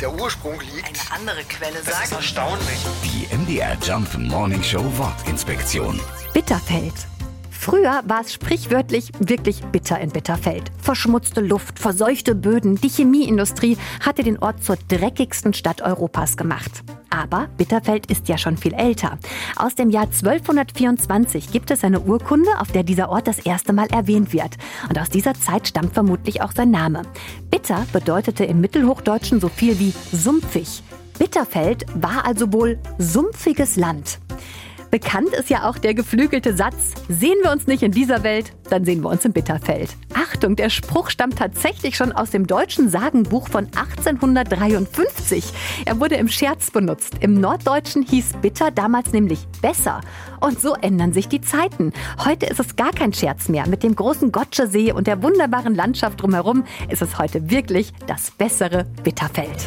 der Ursprung liegt. Eine andere Quelle Das ist sagt. erstaunlich. Die MDR Jump Morning Show Wortinspektion. Bitterfeld. Früher war es sprichwörtlich wirklich bitter in Bitterfeld. Verschmutzte Luft, verseuchte Böden, die Chemieindustrie hatte den Ort zur dreckigsten Stadt Europas gemacht. Aber Bitterfeld ist ja schon viel älter. Aus dem Jahr 1224 gibt es eine Urkunde, auf der dieser Ort das erste Mal erwähnt wird. Und aus dieser Zeit stammt vermutlich auch sein Name. Bitter bedeutete im Mittelhochdeutschen so viel wie sumpfig. Bitterfeld war also wohl sumpfiges Land. Bekannt ist ja auch der geflügelte Satz, sehen wir uns nicht in dieser Welt, dann sehen wir uns im Bitterfeld. Achtung, der Spruch stammt tatsächlich schon aus dem deutschen Sagenbuch von 1853. Er wurde im Scherz benutzt. Im Norddeutschen hieß Bitter damals nämlich besser. Und so ändern sich die Zeiten. Heute ist es gar kein Scherz mehr. Mit dem großen Gotschesee und der wunderbaren Landschaft drumherum ist es heute wirklich das bessere Bitterfeld.